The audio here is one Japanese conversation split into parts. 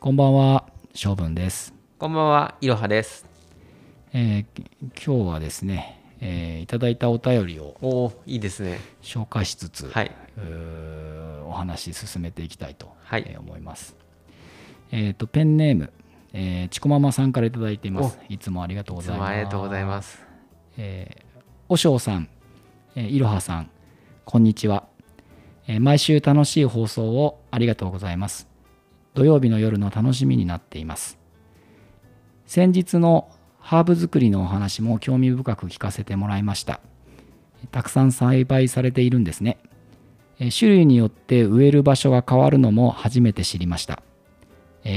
こんばんは、しょうぶんです。こんばんは、いろはです。えー今日はですね、えーいただいたお便りをおお、いいですね。紹介しつつ、はい。お話進めていきたいと、はいえー思います。えっ、と、ペンネーム、えー、ちこままさんからいただいています。いつもありがとうございます。もありがとうございます。えーおしょうさん、えーいろはさん、こんにちは、えー毎週楽しい放送をありがとうございます。土曜日の夜の楽しみになっています。先日のハーブ作りのお話も興味深く聞かせてもらいました。たくさん栽培されているんですね。種類によって植える場所が変わるのも初めて知りました。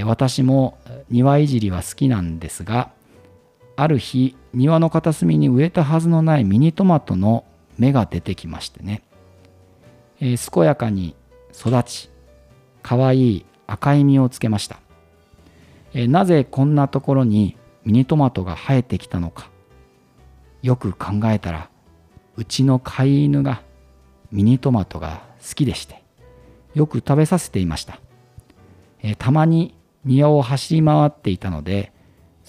私も庭いじりは好きなんですが、ある日庭の片隅に植えたはずのないミニトマトの芽が出てきましてね、え健やかに育ちかわいい赤い実をつけました、えなぜこんなところにミニトマトが生えてきたのかよく考えたらうちの飼い犬がミニトマトが好きでしてよく食べさせていました、たまに庭を走り回っていたので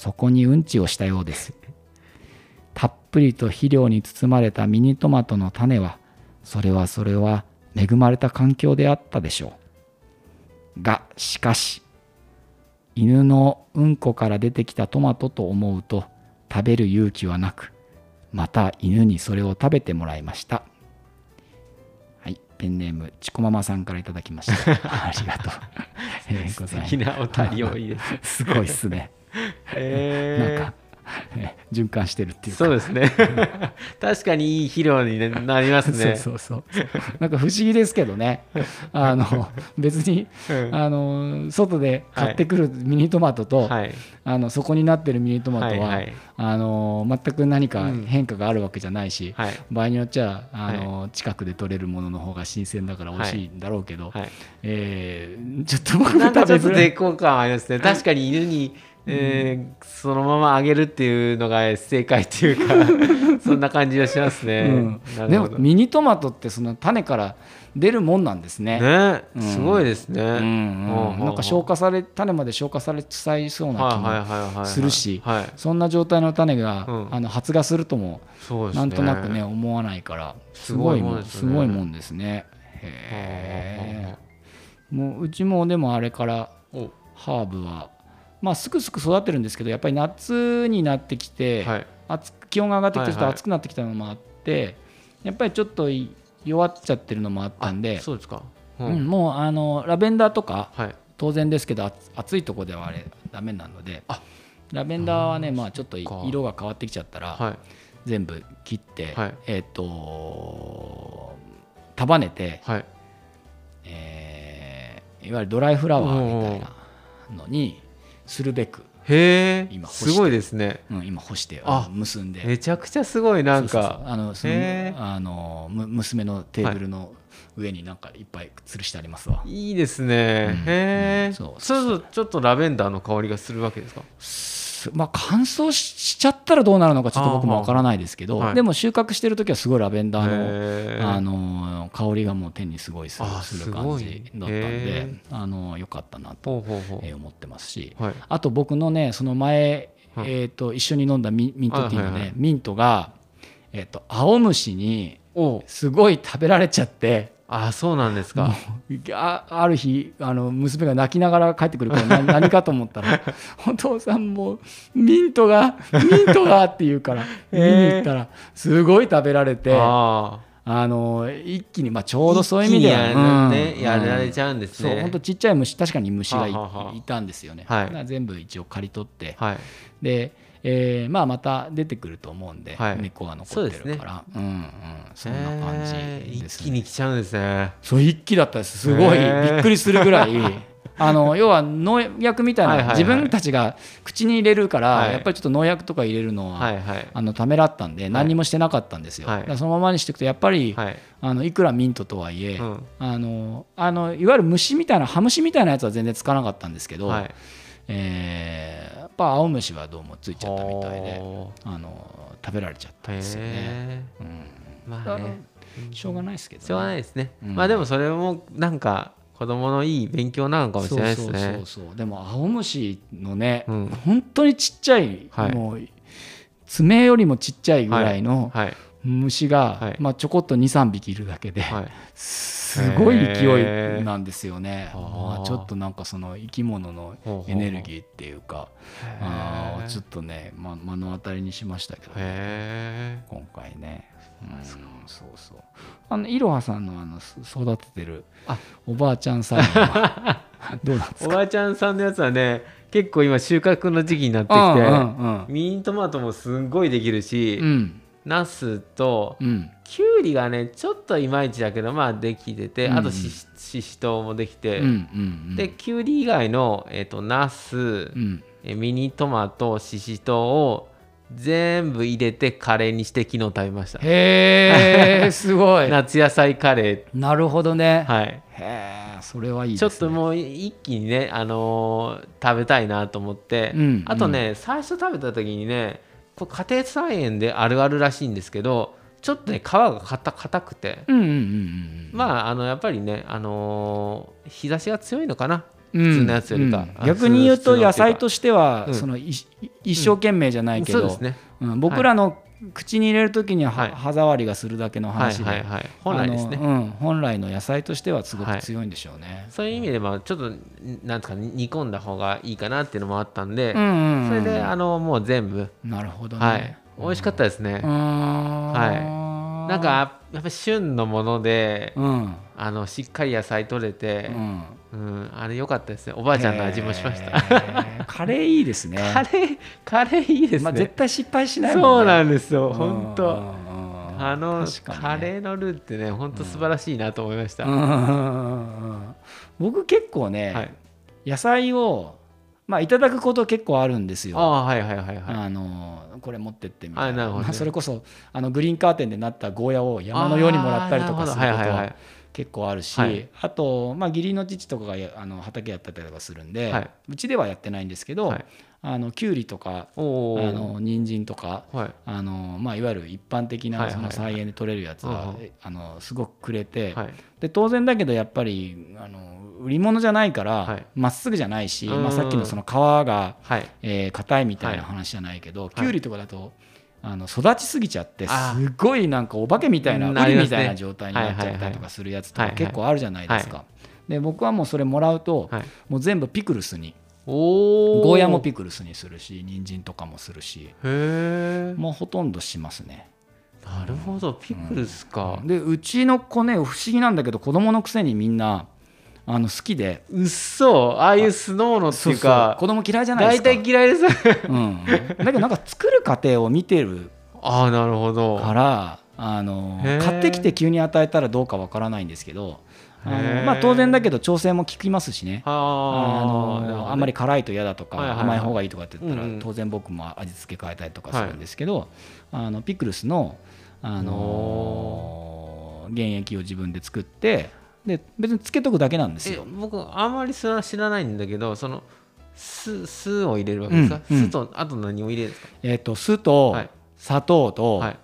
そこにうんちをしたようです。たっぷりと肥料に包まれたミニトマトの種は、それはそれは恵まれた環境であったでしょう。が、しかし、犬のうんこから出てきたトマトと思うと食べる勇気はなく、また犬にそれを食べてもらいました。はい、ペンネーム、ちこままさんからいただきました。ありがとう。え 素敵なお便りをいいです。すごいっすね。えなんか、え 循環してるっていうか。そうですね。確かにいい肥料になりますね。そうそうそう。なんか不思議ですけどね。あの別にうんあの外で買ってくるミニトマトと、はい。あのそこになってるミニトマトは、はいはいあの全く何かうん変化があるわけじゃないし、はい。場合によっちゃあの、近くで取れるものの方が新鮮だから美味しいんだろうけど、はい。えーちょっと僕なんかちょっと感ありますね。確かに犬に、えーそのままあげるっていうのが正解っていうか、そんな感じがしますね。うん。でもミニトマトってその種から出るもんなんですね。ね、うんすごいですね。うんうんなんか消化され種まで消化されちゃいそうな気もするしはい、そんな状態の種が、うんあの発芽するともね。なんとなくね思わないからすごいもんすごいもんですねすごいもんですね。へえ。もううちもでもあれからおハーブはまあすくすく育ってるんですけどやっぱり夏になってきて、はい。気温が上がってきてちょっとはいはい暑くなってきたのもあって、やっぱりちょっとい弱っちゃってるのもあったんであそうですか。ううん、もうあのラベンダーとかはい。当然ですけど暑暑いとこではあれダメなのであラベンダーはねまあちょっとか色が変わってきちゃったらはい。全部切って、はいえっ、と束ねて、はい。えーいわゆるドライフラワーみたいなのにするべく、へえすごいですね。うん、今干してあ結んでめちゃくちゃすごいなんかあのそのあのむ娘のテーブルの上になんかいっぱい吊るしてありますわ。いいですね。うんへえ。うんそうそうそうちょっとラベンダーの香りがするわけですか？す。まあ、乾燥しちゃったらどうなるのかちょっと僕もわからないですけど、はいでも収穫してる時はすごいラベンダーの,、あの香りがもう手にすごいする感じだったんへであのよかったなと、思ってますし。う。はい。あと僕のねその前、はい。えー、と一緒に飲んだミミントティーのね、はいはいはい。ミントが、えー、と青虫におすごい食べられちゃって。あそうなんですか。あある日あの娘が泣きながら帰ってくるからな何かと思ったら 「お父さんもうミントがミントが」って言うから 見に行ったらすごい食べられてああの一気に、まあ、ちょあ。うどそういう意味でやうんやられちゃうんですね。そう本当ちっちゃい虫確かに虫がいたんですよね、はいだから全部一応刈り取って、はい。で、えーまあ、また出てくると思うんで、はい。根っこが残ってるから。うんうんそんな感じですね。一気に来ちゃうんですね。そう一気だったです。すごいびっくりするぐらい。あの要は農薬みたいな、はいはいはい。自分たちが口に入れるから、はい。やっぱりちょっと農薬とか入れるのは、はいはい。あのためらったんで何にもしてなかったんですよ、はい。そのままにしていくとやっぱり、はい。あのいくらミントとはいえ、うん。あのあのいわゆる虫みたいなハムシみたいなやつは全然つかなかったんですけど、はい。えーぱ青虫はどうもついちゃったみたいでほあの食べられちゃったんーですよね、まあね。しょうがないですけど、ね、しょうがないですね。うん。まあでもそれもなんか子供のいい勉強なのかもしれないですね。そうそうそうでも青虫のね、うん。本当にちっちゃい、はい。もう爪よりもちっちゃいぐらいのはい虫が、はいまあ、ちょこっと23匹いるだけで、はいすごい勢いなんですよね。まあ、ちょっとなんかその生き物のエネルギーっていうかあーちょっとね、ま、目の当たりにしましたけど、へえ今回ね。うん、そうそうあのいろはさんのあのす育ててるあ。おばあちゃんさんは どうなんですか？おばあちゃんさんのやつはね結構今収穫の時期になってきて、うんうんミニトマトもすんごいできるし、うんナスとうん。きゅうりがねちょっといまいちだけどまあできてて、うん。あとしししとうもできて、うんうんできゅうり以外の、えー、とナス、うん。えミニトマトししとうを全部入れてカレーにして昨日食べました。へえ すごい。夏野菜カレなるほどね、ーはい。へえそれはいいね、ょっともう一気にね、あのー食べたいなと思って、うん。あとね、最初食べた時にね家庭菜園であるあるらしいんですけどちょっとね皮が硬硬くて、まああのやっぱりね、あのー日差しが強いのかな。うん。普通のやつよりか。うん。あ逆に言うと野菜としては、うん。そのい一生懸命じゃないけど、そうですね。うん。僕らの口に入れる時には、はい。歯触りがするだけのはい話で、はいはい本来ですね。うん、本来の野菜としてはすごく強いんでしょうね。そういう意味でまあちょっとなんですか煮込んだ方がいいかなっていうのもあったんで、うんうんうんそれであのもう全部。なるほどね。はい。美味しかったですね、はなんかやっぱり旬のもので、うん。あのしっかり野菜取れてう、ん、うんあれ良かったですね。おばあちゃんの味もしました、カレーいいですね。カレーカレーいいですね、まあ、絶対失敗しないもんね。そうなんですよ。うん本当あの、ね。カレーのルーってね本当素晴らしいなと思いました、僕結構ね、はい。野菜をまあいただくこと結構あるんですよ。ああはいはいはいはい。あのこれ持ってってみたいな。あなるほどね。まあそれこそあのグリーンカーテンでなったゴーヤを山のようにもらったりとかすることは結構あるし、はい。あと、まあ、義理の父とかがやあの畑やってたりとかするんで、はい。うちではやってないんですけど、はい。あのきゅうりとかあの人参とかはい。あの、まあ、いわゆる一般的なその菜園で取れるやつは、あのすごくくれて、はい。で当然だけどやっぱりあの売り物じゃないからはい。ま、っすぐじゃないし、うん。まあ、さっきのその皮がはい。えー硬いみたいなはい。話じゃないけど、い。きゅうりとかだとあの育ちすぎちゃってすごいなんかお化けみたいなうんウリみたいな状態になっちゃったりとかするやつとか結構あるじゃないですか。で僕はもうそれもらうと、はい。もう全部ピクルスにゴーヤもピクルスにするし人参とかもするしもうほとんどしますね。なるほどピクルスか、でうちの子ね不思議なんだけど子供のくせにみんなあの好きで。うっそああいうスノーのっていうか子供嫌いじゃないですか。大体嫌いですうん、だけどなんか作る過程を見てる。ああなるほど。からあの買ってきて急に与えたらどうかわからないんですけどあの、まあ、当然だけど調整も効きますしね。あのあんまり辛いと嫌だとか、甘い方がいいとかって言ったら、当然僕も味付け変えたりとかするんですけど、あのピクルスの、あの原液を自分で作ってで別につけとくだけなんですえよ。僕あんまりそれは知らないんだけどその酢酢を入れるわけですか、うんうん。酢とあと何を入れるんですか？えっと酢とはい。砂糖とはい。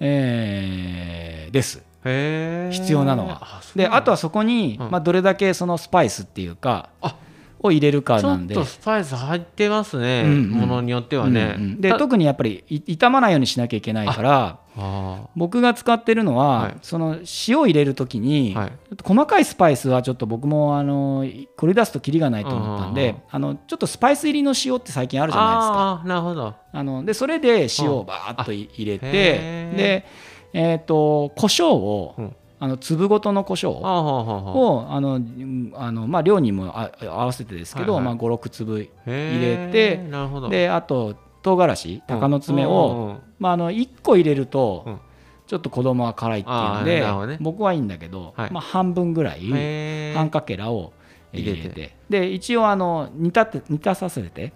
えーです。必要なのは。であとはそこに、うん。まあ、どれだけそのスパイスっていうかあを入れるかちょっなんで。とスパイス入ってますね、うんうん。ものによってはね、うんうんでた特にやっぱりい傷まないようにしなきゃいけないからあ僕が使ってるのは、はい。その塩を入れる時に、はい。ちょっと細かいスパイスはちょっと僕もあのこれ出すとキリがないと思ったんで、あのちょっとスパイス入りの塩って最近あるじゃないですか。あなるほど。あのでそれで塩をバーッとい入れてで、えー、と胡椒を、うんあの粒ごとの胡椒をあのうんあの、まあ、量にもあ合わせてですけど、はいはい。まあ、56粒入れてなるほど。であと唐辛子鷹の爪を、まあ、あの1個入れると、うん。ちょっと子供は辛いっていうんあーで、ね。僕はいいんだけど、はい。まあ、半分ぐらい半かけらを入れてて。で一応あの煮立て煮立たせて、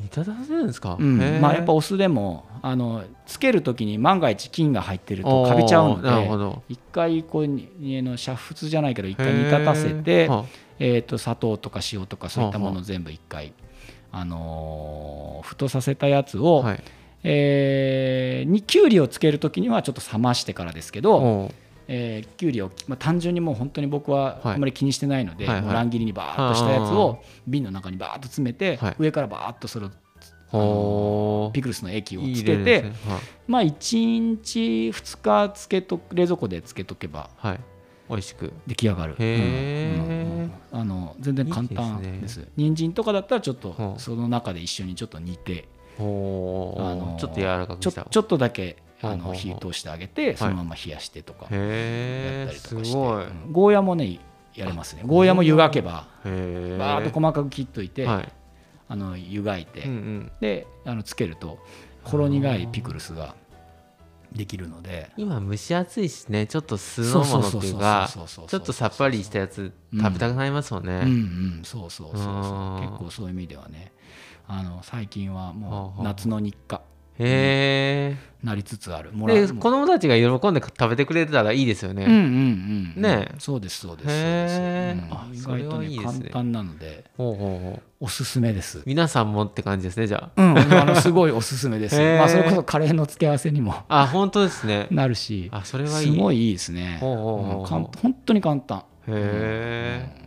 煮立たせるんですか、うん。まあ、やっぱお酢でもあのつける時に万が一菌が入ってるとカビちゃうのでど。一回こうにあの煮沸じゃないけど一回煮立たせてえー、と砂糖とか塩とかそういったものを全部一回、あのー沸騰させたやつを、はい。えーにきゅうりをつける時にはちょっと冷ましてからですけど、えー、きゅうりを、まあ、単純にもう本当に僕ははい。あんまり気にしてないので、はい乱切りにバーッとしたやつを瓶の中にバーッと詰めて、はい。上からバーッとそれをピクルスの液をいいつけて、例ですね。まあ1日2日つけと冷蔵庫でつけとけばはい、はい、美味しく。出来上がる、へー。うんうんうんあの全然簡単いいでですす人参とかだったらちょっとその中で一緒にちょっと煮て、ちょっと柔らかくちょっとだけあの火通してあげてそのまま冷やしてとかやったりとかして、ゴーヤもねやれますねゴーヤも湯がけばバーッと細かく切っといて、はい。あの湯がいて、うんうん。であのつけるとほろ苦いピクルスができるので。今蒸し暑いしねちょっと酢の物っていうかちょっとさっぱりしたやつ食べたくなりますもんうんうねんそうそうそうそう。うん。結構そういう意味ではね。あの最近ははあもはあ。う夏の日課へなりつつある。もえでらう。子供たちが喜んで食べてくれてたらいいですよね。うんうんうんうん。ね。そうですそうですそうへです。えうん。意あそれ外とねはいいですね。簡単なので。ほうほうほう。おすすめです。皆さんもって感じですねじゃあ。うんあのすごいおすすめです。まあそれこそカレーの付け合わせにもあ本当ですね。なるし。あそれはいい。すごいいいですね。ほうほん本当に簡単。へえ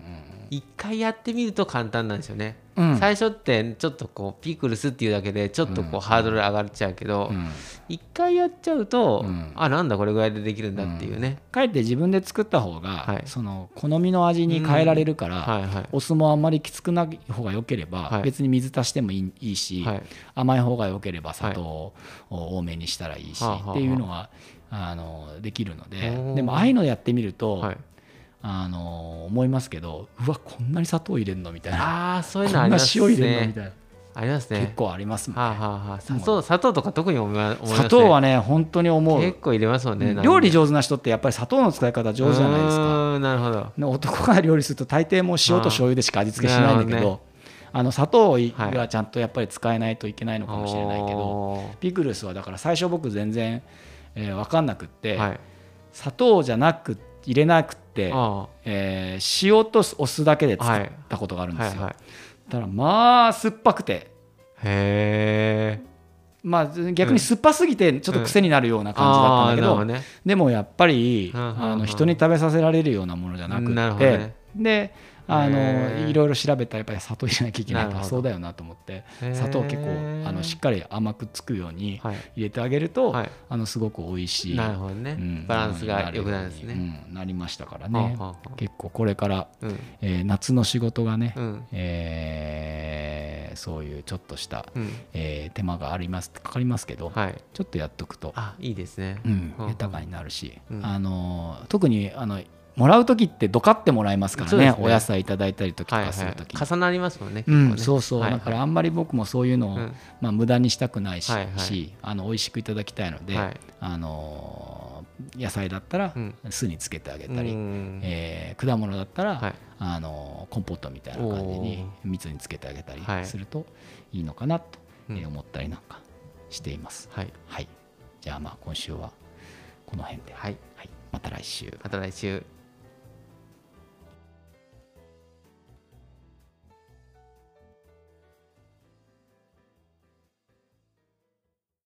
一回やってみると簡単なんですよねうん。最初ってちょっとこうピクルスっていうだけでちょっとこうハードル上がっちゃうけどうん。一回やっちゃうとうん。あなんだこれぐらいでできるんだっていうね。かえって自分で作った方が、はい。その好みの味に変えられるから、はいはい。お酢もあんまりきつくない方が良ければ、はい。別に水足してもいいいいし、はい。甘い方が良ければ砂糖を多めにしたらいいし、っていうのはあのできるのででもああいうのやってみると、はいあの思いますけどうわこんなに砂糖入れんのみたいな。ああそういうこんなのあります塩入れんのみねたいな、ありますね。結構ありますもんね、はあはあはあ砂糖砂糖とか特に思いますね。砂糖はね本当に思う。結構入れますもんね料理上上手な人ってやっぱり砂糖の使い方上手じゃないですか。なるほど。で男が料理すると大抵もう塩と醤油でしか味付けしないんだけどなるほあの砂糖はちゃんとやっぱり使えないといけないのかもしれないけど、おピクルスはだから最初僕全然、えー分かんなくって、ーはい。砂糖じゃなく入れなくって、あえー塩とお酢だけで作ったことがあるんですよ、ーはいはい。だからまあ酸っぱくて。へえまあ逆に酸っぱすぎてちょっと癖になるような感じだったんだけど,、あーなるほどね。でもやっぱり、うんうんうんあの人に食べさせられるようなものじゃなくて、どね。であへのー。いろいろ調べたらやっぱり砂糖入れなきゃいけないからそうだよなと思って砂糖結構あのしっかり甘くつくようにはい。入れてあげると、はい。あのすごく美味しい、なるほどね。うんバランスが良くなるんですね。ようんなりましたからはねあはあはあ。結構これから、うん。えー夏の仕事がね、うん。えーそういうちょっとした、うん。えー手間がありますかかりますけど、はい。ちょっとやっとくと、あいいですね。うんうん豊かになるし、うん。あの特にあのもらう時ってどかってもらえますからね。ね。お野菜いただいたりとかはいはいする時、重なりますもんねうん、そうそう、はい。はいだからあんまり僕もそういうのを、うん。まあ、無駄にしたくないし,、はいはい。あの美味しくいただきたいので、はい。あの野菜だったらうん。酢につけてあげたり、うん。えー果物だったら、はい。あのコンポートみたいな感じに蜜につけてあげたりはい。するといいのかなと思ったりなんかしています。はい。はい、じゃあまあ今週はこの辺で、はい。はい、また来週。また来週